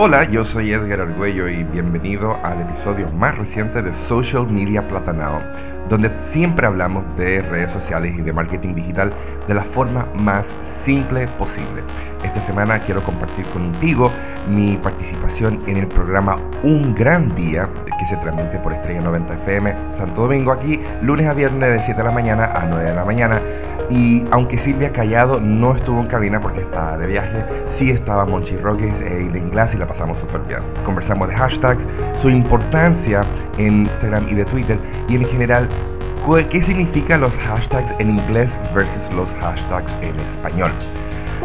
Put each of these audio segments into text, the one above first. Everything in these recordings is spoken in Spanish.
Hola, yo soy Edgar Argüello y bienvenido al episodio más reciente de Social Media Platanao, donde siempre hablamos de redes sociales y de marketing digital de la forma más simple posible. Esta semana quiero compartir contigo mi participación en el programa Un Gran Día, que se transmite por Estrella 90 FM Santo Domingo, aquí lunes a viernes de 7 de la mañana a 9 de la mañana. Y aunque Silvia Callado no estuvo en cabina porque estaba de viaje, sí estaba Monchi Roques e Eileen Glass y la pasamos súper bien. Conversamos de hashtags, su importancia en Instagram y de Twitter y en general qué significan los hashtags en inglés versus los hashtags en español.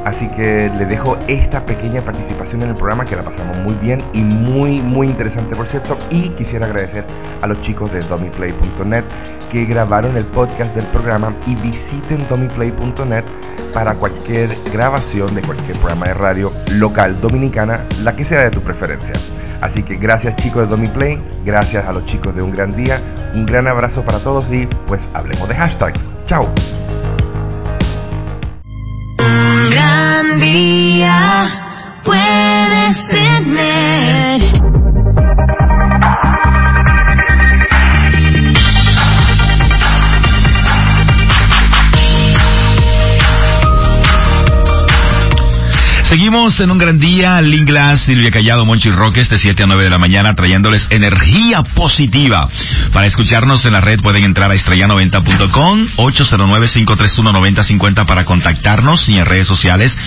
Así que le dejo esta pequeña participación en el programa que la pasamos muy bien y muy muy interesante por cierto. Y quisiera agradecer a los chicos de domiplay.net que grabaron el podcast del programa y visiten domiplay.net para cualquier grabación de cualquier programa de radio local dominicana, la que sea de tu preferencia. Así que gracias chicos de Domiplay, gracias a los chicos de Un Gran Día, un gran abrazo para todos y pues hablemos de hashtags. ¡Chao! Puedes Seguimos en un gran día, Linglas, Silvia Callado, Monchi Roque, este 7 a 9 de la mañana, trayéndoles energía positiva. Para escucharnos en la red pueden entrar a estrella90.com, 809-531-9050 para contactarnos y en redes sociales,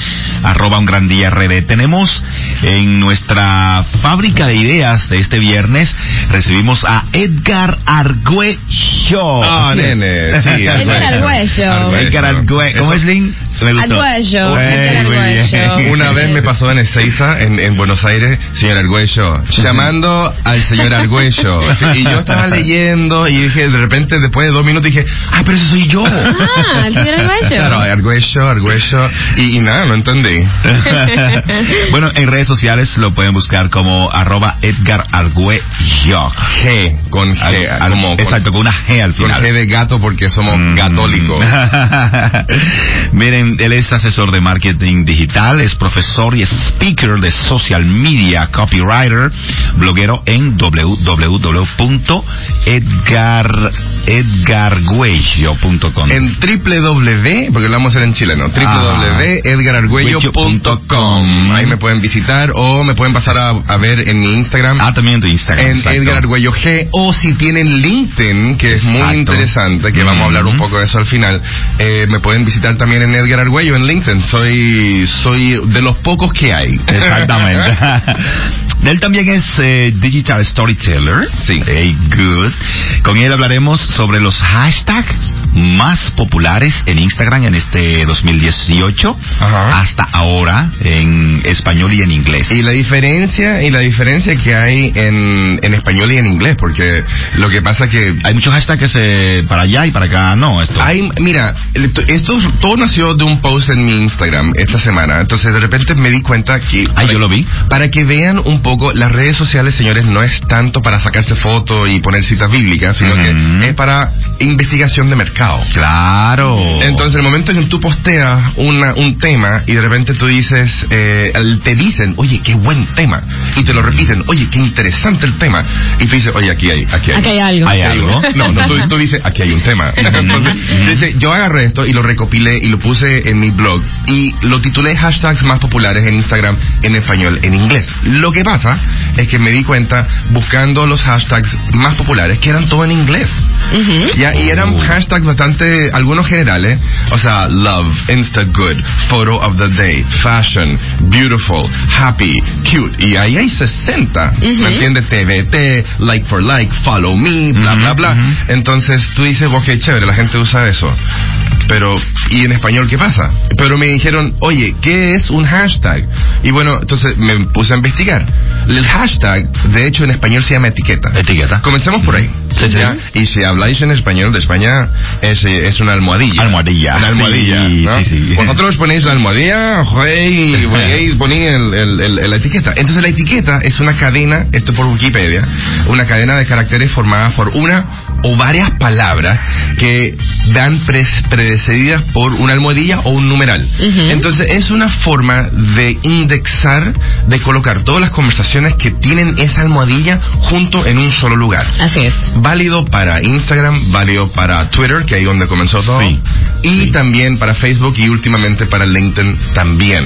arroba un gran día RD. Tenemos en nuestra fábrica de ideas de este viernes, recibimos a Edgar Argüello. Ah, nene, sí, Edgar Argüello. Edgar Argüello. ¿Cómo es, Lin? Me gustó. Argüello, Muy bien. Una vez me pasó en Ezeiza, en, en Buenos Aires, señor Argüello, llamando al señor Argüello. Y yo estaba leyendo y dije, de repente, después de dos minutos, dije, ah, pero ese soy yo. Ah, el señor Argüello. Claro, Argüello, Argüello. Y, y nada, no entendí. bueno, en redes sociales lo pueden buscar como arroba Edgar Argüello. G, con G. Al- como con- exacto, con una G al Con final. G de gato porque somos Mm. católicos. Miren, él es asesor de marketing digital, es profesor y speaker de social media, copywriter, bloguero en www.edgarguello.com. En www, porque lo vamos a hacer en chileno, www.edgarargüello.com. Ahí me pueden visitar o me pueden pasar a, a ver en mi Instagram. Ah, también en tu Instagram. en exacto. Edgar Argüello G o si tienen LinkedIn que es muy interesante que vamos a hablar un poco de eso al final eh, me pueden visitar también en Edgar Argüello en LinkedIn soy soy de los pocos que hay Exactamente. él también es eh, digital storyteller. Sí. Hey, good. Con él hablaremos sobre los hashtags más populares en Instagram en este 2018 Ajá. hasta ahora en español y en inglés. y la diferencia y la diferencia que hay en, en español y en inglés porque lo que pasa que Hay muchos hashtags eh, para allá y para acá, no, esto. Hay, mira, esto todo nació de un post en mi Instagram esta semana. Entonces de repente me di cuenta que Ay, yo lo vi. para que vean un poco las redes sociales, señores, no es tanto para sacarse fotos y poner citas bíblicas, sino que es para investigación de mercado. Claro. Entonces, el momento en que tú posteas una, un tema y de repente tú dices, eh, te dicen, oye, qué buen tema, y te lo repiten, oye, qué interesante el tema, y tú dices, oye, aquí hay, aquí hay. Aquí hay algo. ¿Hay algo? No, no, tú, tú dices, aquí hay un tema. Entonces, dice, yo agarré esto y lo recopilé y lo puse en mi blog y lo titulé hashtags más populares en Instagram en español, en inglés. Lo que pasa es que me di cuenta buscando los hashtags más populares que eran todo en inglés. Ya, y eran Oh. hashtags bastante, algunos generales, o sea, love, insta good, photo of the day, fashion, beautiful, happy, cute, y ahí hay 60, ¿me entiendes? TBT, like for like, follow me, bla, Ujú, bla, bla. ujú. Entonces tú dices, ok, chévere, la gente usa eso. Pero, ¿y en español qué pasa? Pero me dijeron, oye, ¿qué es un hashtag? Y bueno, entonces me puse a investigar. El hashtag, de hecho, en español se llama etiqueta. Etiqueta. Comencemos por ahí. Sí. Y si habláis en español de España, es, es una almohadilla. Almohadilla. Una almohadilla. Sí, ¿no? sí. Vosotros ponéis la almohadilla, y ponéis, el- el- el- la etiqueta. Entonces la etiqueta es una cadena, esto por Wikipedia, una cadena de caracteres formada por una o varias palabras que dan pres- precedidas por una almohadilla o un numeral. Ujú. Entonces es una forma de indexar, de colocar todas las conversaciones que tienen esa almohadilla junto en un solo lugar. Así es. Válido para Instagram, válido para Twitter, que ahí donde comenzó todo. Sí, Y sí. también para Facebook y últimamente para LinkedIn también,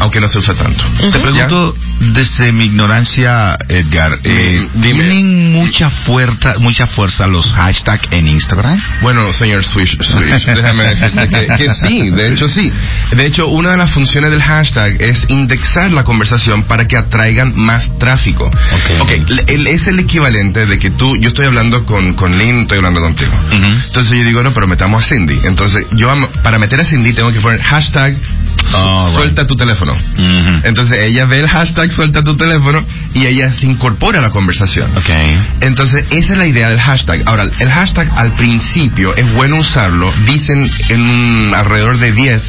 aunque no se usa tanto. Te pregunto desde mi ignorancia, Edgar, eh, Mm, dime. ¿tienen mucha fuerza, mucha fuerza los hashtags en Instagram? Bueno, señor Swish, Swish, déjame decirte que, que sí, de hecho sí. De hecho, una de las funciones del hashtag es indexar la conversación para que atraigan más tráfico. Ok. Ok, el- es el equivalente de que tú, yo estoy hablando con, con Lynn, estoy hablando contigo. Entonces yo digo, no, pero metamos a Cindy. Entonces yo para meter a Cindy tengo que poner hashtag right. suelta tu teléfono. Entonces ella ve el hashtag suelta tu teléfono y ella se incorpora a la conversación. Ok. Entonces, esa es la idea del hashtag. Ahora, el hashtag al principio es bueno usarlo, dicen en un- alrededor de 10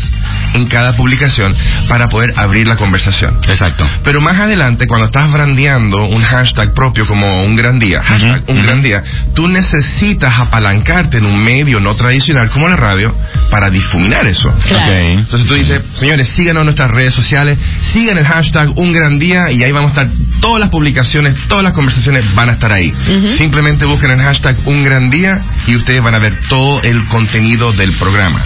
en cada publicación para poder abrir la conversación. Exacto. Pero más adelante, cuando estás brandeando un hashtag propio como un gran día, hashtag un gran día, tú necesitas apalancarte en un medio no tradicional como la radio para difuminar eso. Claro. Entonces tú dices, señores, síganos en nuestras redes sociales, sigan el hashtag Un Gran Día y ahí vamos a estar, todas las publicaciones, todas las conversaciones van a estar ahí. Simplemente busquen el hashtag Un Gran Día y ustedes van a ver todo el contenido del programa.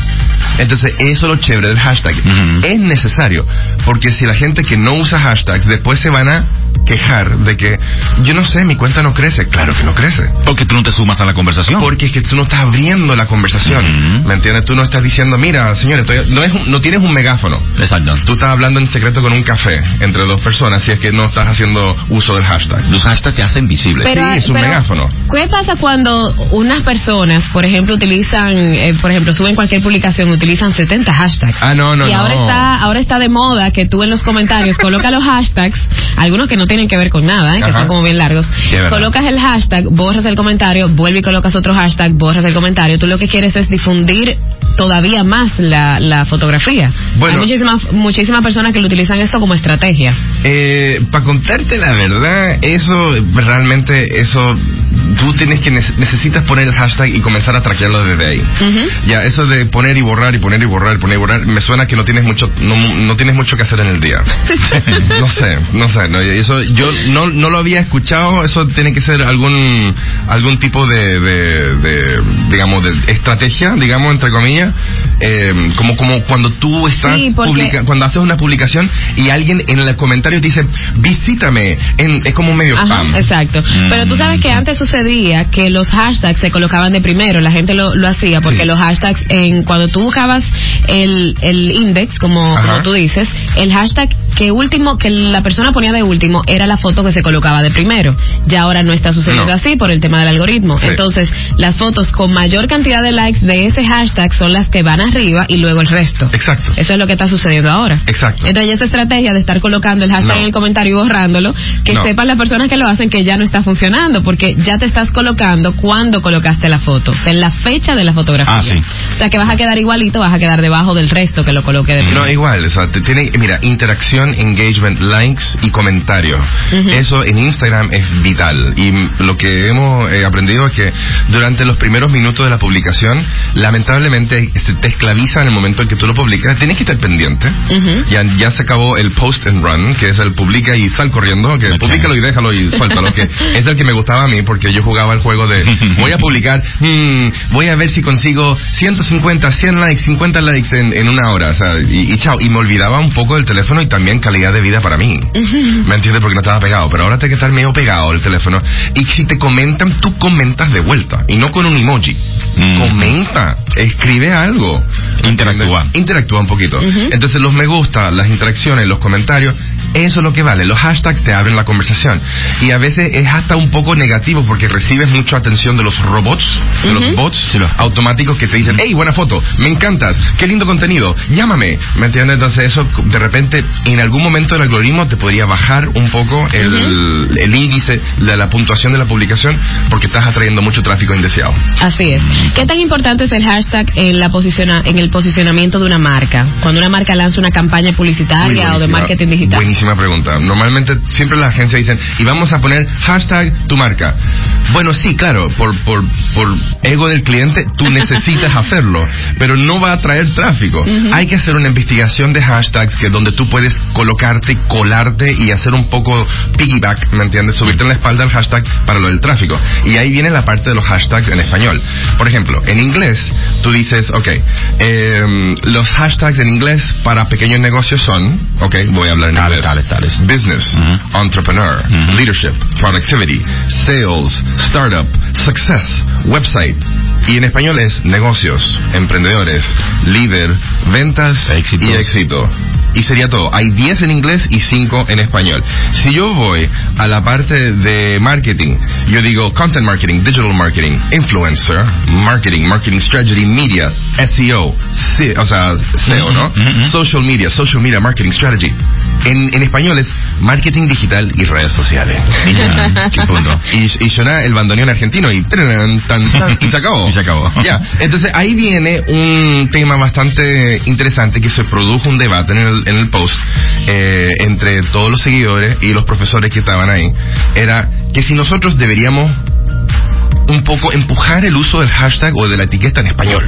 Entonces, eso es lo chévere del hashtag. Es necesario, porque si la gente que no usa hashtags después se van a quejar de que, yo no sé, mi cuenta no crece. Claro que no crece. Porque tú no te sumas a la conversación. Porque es que tú no estás abriendo la conversación. ¿Me entiendes? Tú no estás diciendo, mira, señores, estoy- no, es no tienes un megáfono. Exacto. Tú estás hablando en secreto con un café entre dos personas si es que no estás haciendo uso del hashtag. Los hashtags te hacen visible. Sí, es un megáfono. ¿Qué pasa cuando unas personas, por ejemplo, utilizan, eh, por ejemplo, suben cualquier publicación, utilizan 70 hashtags? Ah, no, no, y ahora no. está, ahora está de moda que tú en los comentarios colocas los hashtags, algunos que no tienen que ver con nada, ¿eh? que son como bien largos. Sí, colocas el hashtag, borras el comentario, vuelve y colocas otro hashtag, borras el comentario. Tú lo que quieres es difundir todavía más la, la fotografía. Bueno. Hay muchísimas, muchísimas personas que lo utilizan esto como estrategia. Eh, para contarte la verdad, eso realmente, eso, tú tienes que nece- necesitas poner el hashtag y comenzar a traquearlo desde ahí. Ujú. Ya, eso de poner y borrar y poner y borrar, poner y borrar, me suena que no tienes mucho, no, no tienes mucho que hacer en el día. no sé, no sé, no, eso yo no, no lo había escuchado, eso tiene que ser algún, algún tipo de, de, de, digamos, de estrategia, digamos, entre comillas, eh, como, como cuando tú estás Sí, porque- publica- cuando haces una publicación y alguien en el comentario te dice, visítame, en- es como un medio Ajá, spam. exacto. Mm. Pero tú sabes que antes sucedía que los hashtags se colocaban de primero, la gente lo, lo hacía, porque Sí. los hashtags, en cuando tú buscabas el, el index, como, como tú dices, el hashtag que último, que la persona ponía de último, era la foto que se colocaba de primero. Ya ahora no está sucediendo No. así por el tema del algoritmo. Sí. Entonces, las fotos con mayor cantidad de likes de ese hashtag son las que van arriba y luego el resto. Exacto. Eso es lo que está sucediendo ahora. Exacto. Entonces, esa estrategia de estar colocando el hashtag No. en el comentario y borrándolo, que No. sepan las personas que lo hacen que ya no está funcionando, porque ya te estás colocando cuando colocaste la foto, o sea, en la fecha de la fotografía. Ah, sí. O sea, que vas a quedar igualito, vas a quedar debajo del resto que lo coloque de No, igual, o sea, te tiene, mira, interacción, engagement, likes y comentario. Ujú. Eso en Instagram es vital. Y lo que hemos eh, aprendido es que durante los primeros minutos de la publicación, lamentablemente se te esclaviza en el momento en que tú lo publicas. Tienes que estar pendiente. Ujú. Ya, ya se acabó el post and run, que es el publica y sal corriendo, que Ok. publícalo y déjalo y suéltalo, que es el que me gustaba a mí porque yo jugaba el juego de voy a publicar, mm, voy a ver si consigo 150, 100 likes, 50 likes en, en una hora, o sea, y, y chao, y me olvidaba un poco del teléfono y también calidad de vida para mí. ¿Me entiendes? Porque no estaba pegado, pero ahora tiene que estar medio pegado el teléfono. Y si te comentan, tú comentas de vuelta, y no con un emoji. Mm. Comenta, escribe algo. Interactúa. Interactúa un poquito. Ujú. Entonces los me gusta, las interacciones, los comentarios, eso es lo que vale. Los hashtags te abren la conversación. Y a veces es hasta un poco negativo porque recibes mucha atención de los robots, de los Ujú. bots Sí, lo- automáticos que te dicen, hey, buena foto, me encantas, qué lindo contenido, llámame. ¿Me entiendes? Entonces eso de repente en algún momento el algoritmo te podría bajar un poco el, el índice de la puntuación de la publicación porque estás atrayendo mucho tráfico indeseado. Así es. ¿Qué tan importante es el hashtag en, la posiciona, en el posicionamiento de una marca? Cuando una marca lanza una campaña publicitaria o de marketing digital. Buenísima pregunta. Normalmente siempre las agencias dicen, y vamos a poner hashtag tu marca. Bueno, sí, claro, por, por, por ego del cliente, tú necesitas hacerlo, pero no va a traer tráfico. Hay que hacer una investigación de hashtags que donde tú puedes colocarte, colarte y hacer un poco piggyback, ¿me entiendes? Subirte en la espalda el hashtag para lo del tráfico. Y ahí viene la parte de los hashtags en español. Por ejemplo, en inglés, tú dices, ok, em, los hashtags en inglés para pequeños negocios son, ok, voy a hablar en inglés. Tales, tales. Business, entrepreneur, leadership, productivity, sales, startup, success, website. Y en español es negocios, emprendedores, líder, ventas y éxito. Y sería todo. Hay 10 en inglés y 5 en español. Si yo voy a la parte de marketing, yo digo content marketing, digital marketing, influencer, marketing, marketing strategy, media, SEO, o sea, SEO, ¿no? Ujú. Social media, social media marketing strategy. En, en español es marketing digital y redes sociales. Ya, qué punto. Y, y suena el bandoneón argentino y, tan, tan, y se acabó. Y se acabó. Ya, entonces ahí viene un tema bastante interesante que se produjo un debate en el, en el post eh, entre todos los seguidores y los profesores que estaban ahí. Era que si nosotros deberíamos un poco empujar el uso del hashtag o de la etiqueta en español.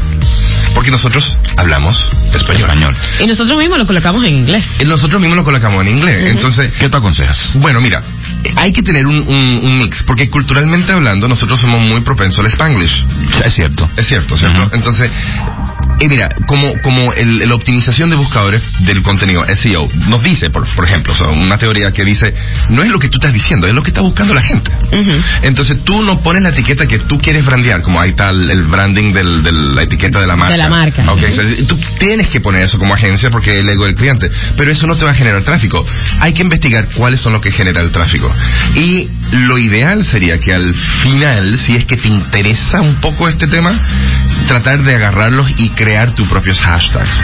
Porque nosotros hablamos español. Español. Y nosotros mismos lo colocamos en inglés. Y Nosotros mismos lo colocamos en inglés. Entonces, ¿Qué te aconsejas? bueno, mira, hay que tener un, un- un mix, porque culturalmente hablando nosotros somos muy propensos al spanglish. Es cierto. Es cierto, ¿cierto? Entonces, y mira, como, como el, la optimización de buscadores del contenido, SEO, nos dice, por, por ejemplo, o sea, una teoría que dice, no es lo que tú estás diciendo, es lo que está buscando la gente. Entonces tú no pones la etiqueta que tú quieres brandear, como ahí está el, el branding del- de la etiqueta de la marca. De la marca. Ok, Ujú. o sea, tú tienes que poner eso como agencia porque es el ego del cliente, pero eso no te va a generar tráfico. Hay que investigar cuáles son los que generan el tráfico. Y lo ideal sería que al final, si es que te interesa un poco este tema, tratar de agarrarlos y crear tus propios hashtags.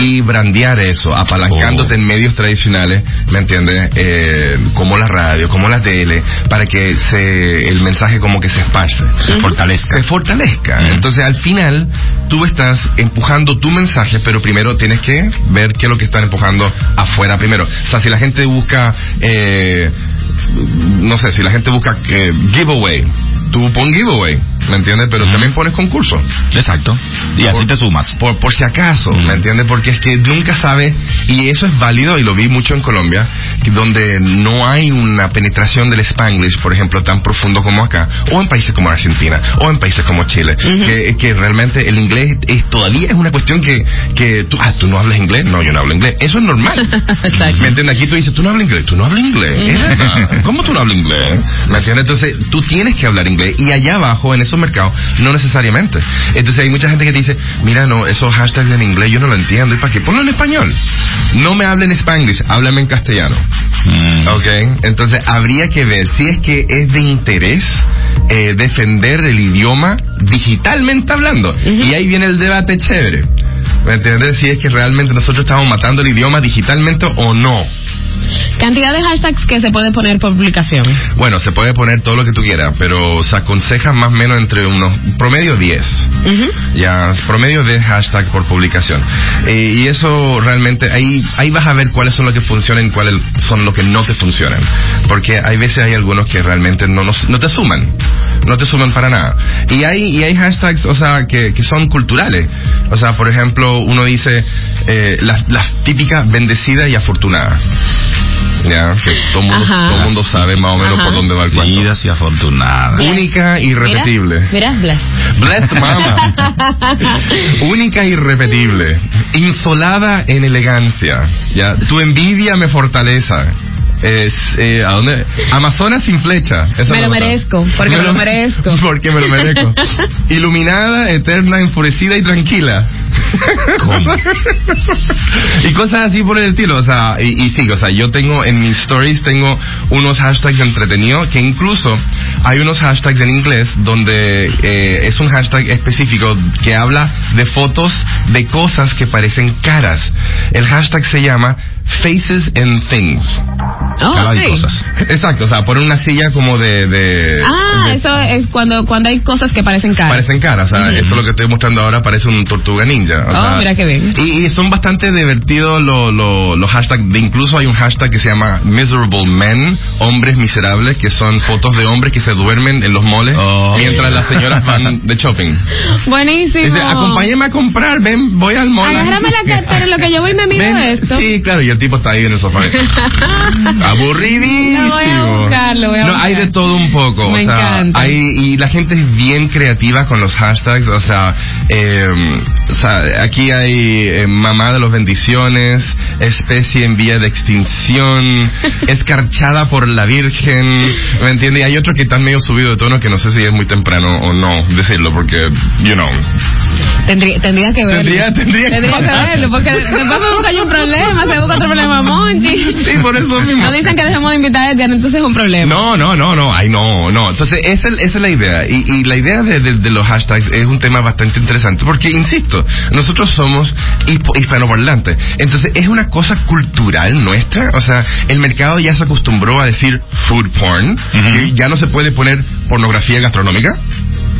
Y brandear eso, apalancándote Oh. en medios tradicionales, ¿me entiendes? Eh, como la radio, como la tele, para que se, el mensaje como que se esparce. Se fortalezca. Se fortalezca. Entonces al final tú estás empujando tu mensaje, pero primero tienes que ver qué es lo que están empujando afuera primero. O sea, si la gente busca, eh, no sé, si la gente busca eh, giveaway, tú pon giveaway, ¿me entiendes? Pero Ujú. también pones concurso. Exacto. Y así Por- te sumas. Por, por si acaso, Mm. ¿me entiendes? Porque es que nunca sabes, y eso es válido, y lo vi mucho en Colombia, que donde no hay una penetración del Spanglish, por ejemplo, tan profundo como acá, o en países como Argentina, o en países como Chile, que, que realmente el inglés es, todavía es una cuestión que, que tú, ah, tú no hablas inglés, no, yo no hablo inglés, eso es normal. Exacto. ¿Me entiendes? Aquí tú dices, tú no hablas inglés, tú no hablas inglés, verdad. ¿cómo tú no hablas inglés? ¿Me entiendes? Entonces, tú tienes que hablar inglés, y allá abajo, en esos mercados, no necesariamente. Entonces, hay mucha gente que dice, mira, no, esos hashtags en inglés yo no lo entiendo, ¿y para qué? Ponlo en español. No me hablen en spanglish, háblame en castellano. Mm. ¿Ok? Entonces, habría que ver si es que es de interés eh, defender el idioma digitalmente hablando. Y ahí viene el debate chévere. ¿Me entiendes? Si es que realmente nosotros estamos matando el idioma digitalmente o no. Cantidad de hashtags que se puede poner por publicación. Bueno, se puede poner todo lo que tú quieras, pero se aconseja más o menos entre unos promedio 10. Ujú. Ya, promedio de hashtags por publicación. Eh, y eso realmente, ahí, ahí vas a ver cuáles son los que funcionan y cuáles son los que no te funcionan. Porque hay veces hay algunos que realmente no, nos- no te suman. No te suman para nada. Y hay, y hay hashtags, o sea, que, que son culturales. O sea, por ejemplo, uno dice eh, las las típicas bendecida y afortunada. Ya, que todo el mundo, todo mundo sabe más o menos Ajá. por dónde va el cuento. Vidas y afortunadas. Única y irrepetible. Mira, mira, bless. Blessed Mama. Única e irrepetible. Insolada en elegancia. Ya. Tu envidia me fortaleza. Es, eh, ¿a dónde? Amazonas sin flecha. Esa Me lo merezco, porque me lo merezco. Porque me lo merezco. Iluminada, eterna, enfurecida y tranquila. ¿Cómo? y cosas así por el estilo, o sea, y, y sí, o sea, yo tengo en mis stories tengo unos hashtags entretenidos que incluso hay unos hashtags en inglés donde eh, es un hashtag específico que habla de fotos de cosas que parecen caras. El hashtag se llama Faces and Things. Oh, de sí. cosas. Exacto, o sea, poner una silla como de... de Ah, de- eso es cuando, cuando hay cosas que parecen caras. Parecen caras, o sea, esto lo que estoy mostrando ahora parece un tortuga ninja. o Oh, sea, mira qué bien. Y, y son bastante divertidos lo- lo- los hashtags, de incluso hay un hashtag que se llama Miserable Men, hombres miserables, que son fotos de hombres que se duermen en los moles Oh. mientras las señoras van de shopping. Buenísimo. Dice, acompáñame a comprar, ven, voy al mall. Agárrame la cartera, en lo que yo voy y me miro Ven, esto. Sí, claro, y el tipo está ahí en el sofá. Aburridísimo. Lo voy a buscar, lo voy a no, buscar. hay de todo un poco. Me o sea, encanta. hay, y la gente es bien creativa con los hashtags. O sea, eh, o sea, aquí hay eh, mamá de los bendiciones, especie en vía de extinción, escarchada por la Virgen. ¿Me entiendes? Y hay otro que está medio subido de tono que no sé si es muy temprano o no decirlo, porque, you know. Tendría, tendría que verlo. Tendría- tendría que que verlo, porque después me busca yo un problema, se busca otro problema, Monchi. Sí, por eso mismo. No dicen que dejemos de invitar a entonces es un problema. No, no, no, no, ay, no, no. Entonces, esa, es- esa es la idea. Y, y la idea de, de- de los hashtags es un tema bastante interesante porque, insisto, nosotros somos hispo- hispanoparlantes. Entonces, es una cosa cultural nuestra. O sea, el mercado ya se acostumbró a decir food porn, que ya no se puede poner pornografía gastronómica.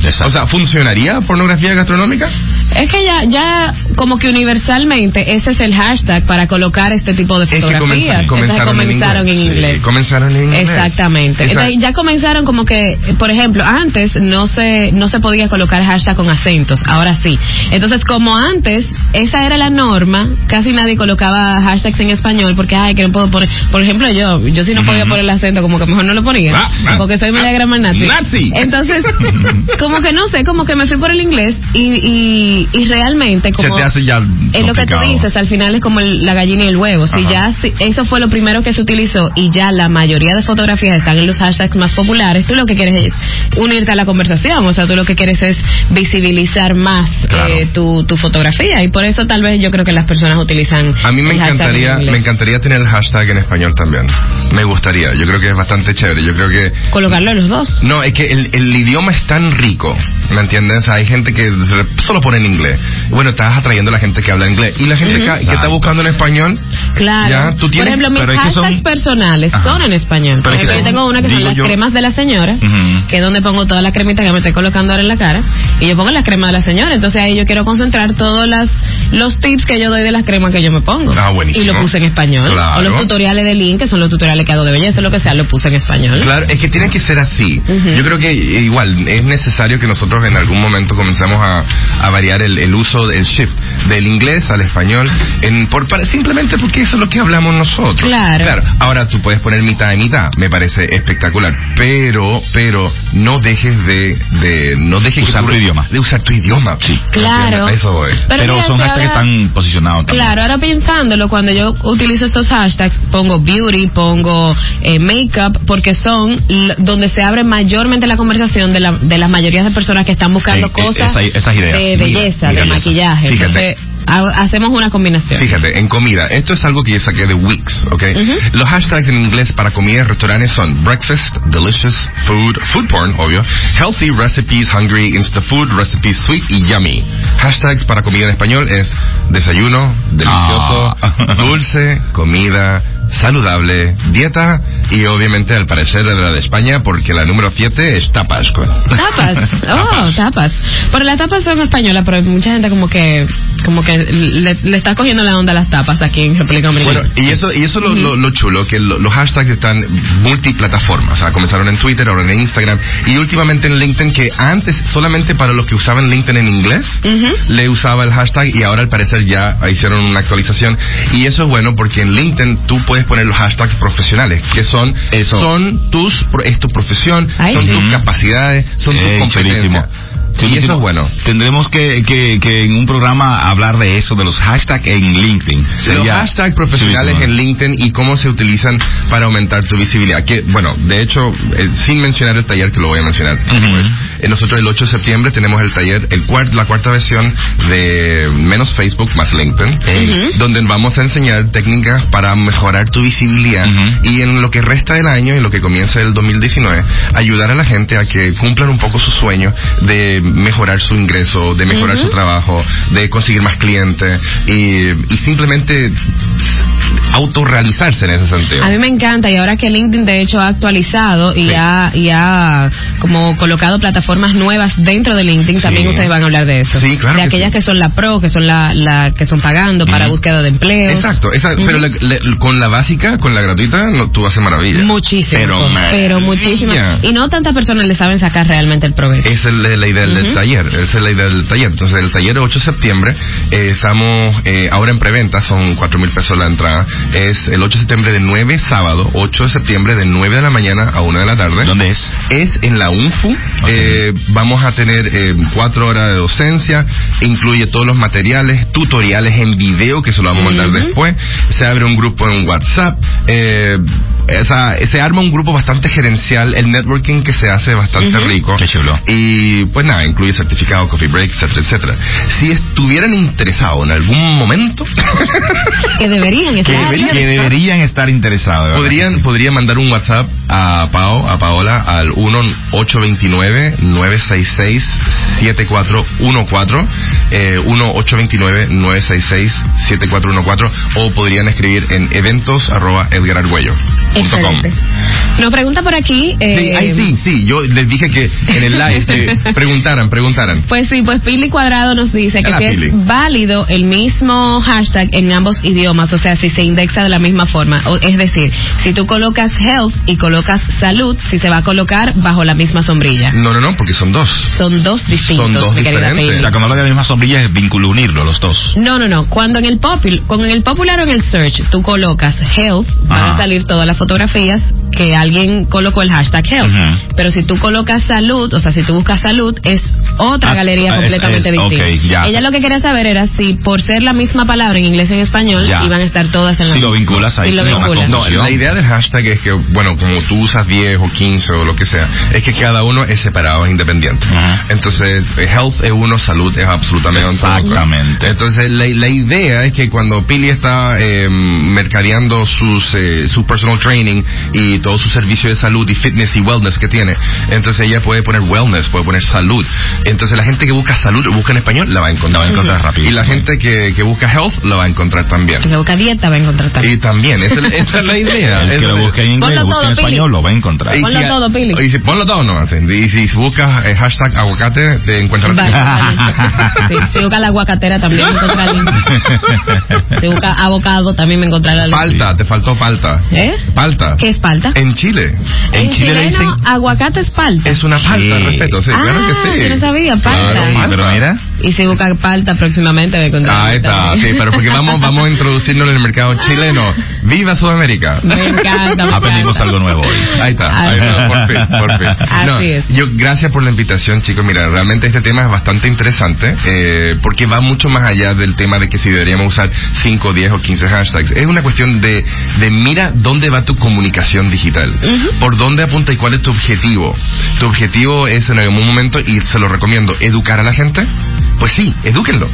Exacto. O sea, ¿funcionaría pornografía gastronómica? Es que ya, ya como que universalmente ese es el hashtag para colocar este tipo de Es que fotografías. Esas comenzaron en inglés. Sí, comenzaron en inglés. Exactamente. Entonces, ya comenzaron como que, por ejemplo, antes no se no se podía colocar hashtag con acentos, ahora sí. Entonces, como antes esa era la norma, casi nadie colocaba hashtags en español porque ay, que no puedo poner, por ejemplo, yo, yo sí no podía poner el acento, como que mejor no lo ponía, Ah, ah, porque soy media ah, nazi. Entonces, como que no sé, como que me fui por el inglés y y, y realmente Se como te hace ya es lo que tú dices, al final es como el- la gallina y el huevo. Si Ajá. ya si- eso fue lo primero que se utilizó y ya la mayoría de fotografías están en los hashtags más populares, tú lo que quieres es unirte a la conversación. O sea, tú lo que quieres es visibilizar más Claro. eh, tu, tu fotografía. Y por eso tal vez yo creo que las personas utilizan. A mí me en encantaría, me encantaría tener el hashtag en español también. Me gustaría. Yo creo que es bastante chévere. Yo creo que Colocarlo en los dos. no, es que el, el idioma es tan rico, ¿me entiendes? Hay gente que solo pone en inglés. Bueno, estás atrayendo a la gente que habla inglés. Y la gente que, que está buscando en español, Claro. Ya, tú Por tienes- ejemplo, mis hashtags son- personales Ajá. son en español. Por Pero que ejemplo, yo tengo una que son las yo- cremas de la señora, Ujú. que es donde pongo toda la cremita que me estoy colocando ahora en la cara. Y yo pongo las cremas de la señora. Entonces ahí yo quiero concentrar todos las, los tips que yo doy de las cremas que yo me pongo. Ah, buenísimo. Y lo puse en español. Claro. O los tutoriales de Link, que son los tutoriales que hago de belleza, lo que sea, lo puse en español. Claro, es que tiene que ser así. Ujú. Yo creo que igual es necesario que nosotros en algún momento comencemos a, a variar el, el uso, el shift del inglés al español, en, por, para- simplemente porque eso es lo que hablamos nosotros. Claro. Ahora tú puedes poner mitad y mitad, me parece espectacular, pero, pero no dejes de, de no dejes Usar que tu idioma. de usar tu idioma. Sí. Claro. Eso voy. Pero, mira, son hashtags que están posicionados también. Claro, ahora pensándolo, cuando yo utilizo estos hashtags, pongo beauty, pongo eh, makeup, porque son donde se abre mayormente la conversación de la, de las mayorías de personas que están buscando Eh, eh, cosas esa- esas ideas. de Mira, belleza, mira de eso. Maquillaje. Fíjate. Entonces, hacemos una combinación. Fíjate, en comida, esto es algo que yo saqué de Wix, ¿ok? Ujú. Los hashtags en inglés para comida y restaurantes son breakfast, delicious, food, food porn, obvio, healthy recipes, hungry, insta food, recipes sweet y yummy. Hashtags para comida en español es desayuno, delicioso, Ah. dulce, comida, saludable, dieta y obviamente al parecer de la de España porque la número 7 es tapas. Tapas, oh, tapas. Pero las tapas son españolas, pero mucha gente como que como que le, le está cogiendo la onda a las tapas aquí en República Dominicana. Bueno, y eso, y eso lo, lo, lo chulo, que lo- los hashtags están multiplataformas. O sea, comenzaron en Twitter, ahora en Instagram y últimamente en LinkedIn, que antes solamente para los que usaban LinkedIn en inglés Ujú. le usaba el hashtag y ahora al parecer ya hicieron una actualización. Y eso es bueno porque en LinkedIn tú puedes poner los hashtags profesionales, que son, Eso. son tus, pro- es tu profesión, Ay, son tus capacidades, son tus competencias. chulísimo. Y Chulísimo. eso es bueno. Tendremos que, que, que en un programa hablar de eso, de los hashtags en LinkedIn. los Sería hashtags profesionales chulísimo. en LinkedIn y cómo se utilizan para aumentar tu visibilidad. Que, bueno, de hecho, eh, sin mencionar el taller, que lo voy a mencionar después, eh, nosotros el 8 de septiembre tenemos el taller, el cuart- la cuarta versión de menos Facebook más LinkedIn, Ujú. donde vamos a enseñar técnicas para mejorar tu visibilidad Ujú. y en lo que resta del año, en lo que comienza el 2019, ayudar a la gente a que cumplan un poco su sueño de mejorar su ingreso, de mejorar su trabajo, de conseguir más clientes y, y simplemente autorrealizarse en ese sentido. A mí me encanta y ahora que LinkedIn de hecho ha actualizado y, Sí. ha, y ha como colocado plataformas nuevas dentro de LinkedIn, también ustedes van a hablar de eso. Sí, claro De que aquellas que son la pro, que son la, la que son pagando para búsqueda de empleo. Exacto, esa- pero le- con la básica, con la gratuita, no, tú haces maravilla. Muchísimo. Pero Pero, muchísimo. Y no tantas personas le saben sacar realmente el provecho. Esa es la, la idea del Ujú. taller, esa es la idea del taller. Entonces, el taller 8 de septiembre, eh, estamos eh, ahora en preventa, son 4 mil pesos la entrada. Es el 8 de septiembre de 9, sábado, 8 de septiembre de 9 de la mañana a 1 de la tarde. ¿Dónde es? Es en la UNFU. Eh, vamos a tener eh, cuatro horas de docencia. Incluye todos los materiales, tutoriales en video que se lo vamos a mandar después. Se abre un grupo en WhatsApp. Eh, esa- se arma un grupo bastante gerencial. El networking que se hace es bastante rico. Qué chulo. Y pues nada, incluye certificado, coffee break, etcétera, etcétera. Si estuvieran interesados en algún momento, Que deberían Que, estar. que deberían estar interesados. podrían, podrían mandar un WhatsApp a Pao, a Paola, al 1-829-966-7414, eh, 1-829-966-7414, o podrían escribir en eventos arroba edgarargüello.com. Excelente. Nos pregunta por aquí. Sí, eh, ay, sí, sí, yo les dije que en el live que preguntaran, preguntaran. Pues sí, pues Pili Cuadrado nos dice que si es válido el mismo hashtag en ambos idiomas, o sea, si se indexa de la misma forma. O- es decir, si tú colocas health y colocas salud, si se va a colocar bajo la misma sombrilla. No, no, no, porque son dos. Son dos distintos, Son dos diferentes. O sea, cuando habla de la misma sombrilla es vínculo unirlo, los dos. No, no, no. Cuando en el popul, con en el popular o en el search tú colocas health, van a salir todas las fotografías que alguien colocó el hashtag health. Pero si tú colocas salud, o sea, si tú buscas salud, es otra Ah, galería ah, completamente es- distinta. Ella lo que quería saber era si por ser la misma palabra en inglés y en español Ya. iban a estar todas en la Si lo vinculas ahí, Si lo no, vinculas. La idea del hashtag es que, bueno, como tú usas 10 o 15 o lo que sea, es que cada uno es separado, es independiente. Entonces, eh, health es uno, salud es absolutamente otro. Exactamente. Entonces, la, la idea es que cuando Pili está eh, mercadeando sus, eh, su personal training y todo su servicio de salud y fitness y wellness que tiene, entonces ella puede poner wellness, puede poner salud. Entonces, la gente que busca salud, busca en español, la va a encontrar. La va a encontrar rápido. Y la gente que, que busca health, la va a encontrar también. Si busca dieta, va a encontrar también. Y también, esa, es- esa es la idea. El que es lo busque en inglés, lo busque en español, lo va a encontrar. y Ponlo si- todo, Pili. Y si ponlo todo, no. Y si buscas eh, hashtag aguacate, te encuentras. Sí, si busca la aguacatera también me encontrará el link. Si busca abocado también me encontrará el link. Palta, te faltó palta. ¿Eh? Palta. ¿Qué es palta? En Chile. En Chile le dicen- aguacate es palta. Es una palta, Sí. respeto, sí, ah, claro que sí. yo no sabía, palta. Claro, Sí, pero mira. Y si busca palta próximamente me encontrará. Ahí está, sí, pero porque vamos, vamos a introducirnos en el mercado chileno. ¡Viva Sudamérica! Me encanta. me Aprendimos algo nuevo hoy. Ahí está, ahí está, es. por fin, por fin. Así No, es. Yo, gracias por la invitación, chicos. Mira, realmente este tema es bastante interesante eh, porque va mucho más allá del tema de que si deberíamos usar 5, 10 o 15 hashtags. Es una cuestión de, de mira dónde va tu comunicación digital, por dónde apunta y cuál es tu objetivo. Tu objetivo es en algún momento, y se lo recomiendo, educar a la gente. Pues sí, edúquenlo.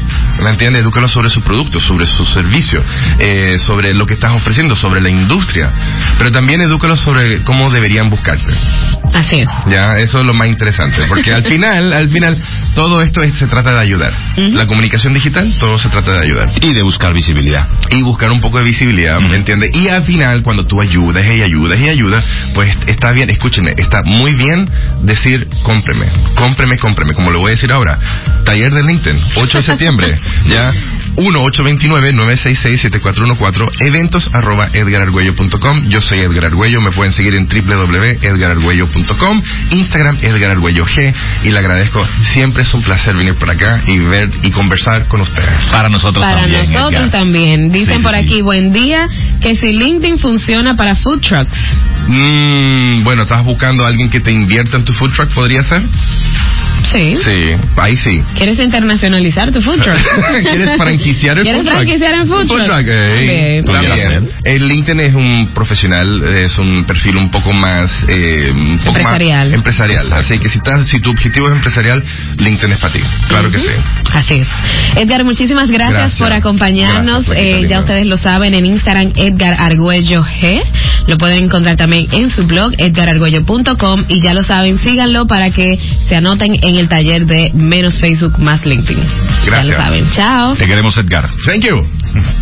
¿Me entiendes? Edúquenlo sobre su producto, sobre su servicio, eh, sobre lo que estás ofreciendo, sobre la industria. Pero también edúquenlo sobre cómo deberían buscarte. Así es. Ya, eso es lo más interesante, porque al final, al final, todo esto es- se trata de ayudar. La comunicación digital, todo se trata de ayudar. Y de buscar visibilidad. Y buscar un poco de visibilidad, ¿me Ujú. entiendes? Y al final, cuando tú ayudas y ayudas y ayudas, pues está bien, escúchenme, está muy bien decir cómpreme, cómpreme, cómpreme, como lo voy a decir ahora. Taller de LinkedIn, 8 de septiembre, ya. 1-829-966-7414, eventos arroba edgarargüello.com. Yo soy Edgar Argüello, me pueden seguir en www.edgarargüello.com, Instagram Edgar Argüello G, y le agradezco, siempre es un placer venir por acá y ver y conversar con ustedes. Para nosotros Para también. nosotros Edgar. también. Dicen Sí, por sí. aquí, buen día, que si LinkedIn funciona para food trucks. Mm, bueno, ¿estás buscando a alguien que te invierta en tu food truck? ¿Podría ser? Sí. Sí, ahí sí. ¿Quieres internacionalizar tu food truck? ¿Quieres franquiciar el ¿Quieres food truck? franquiciar en food truck? truck, eh, Ok. Pudiera también. El LinkedIn es un profesional, es un perfil un poco más... eh, un poco más Empresarial. empresarial. Exacto. Así que si, estás, si tu objetivo es empresarial, LinkedIn es para ti. Claro que Ujú. sí. Así es. Edgar, muchísimas gracias, Gracias. por acompañarnos. Gracias, Eh, ya ustedes lo saben, en Instagram Edgar Argüello G. Lo pueden encontrar también en su blog edgarargüello.com y ya lo saben, síganlo para que se anoten en el taller de menos Facebook más LinkedIn. Ya lo Gracias. saben. Chao. Te queremos, Edgar. Thank you.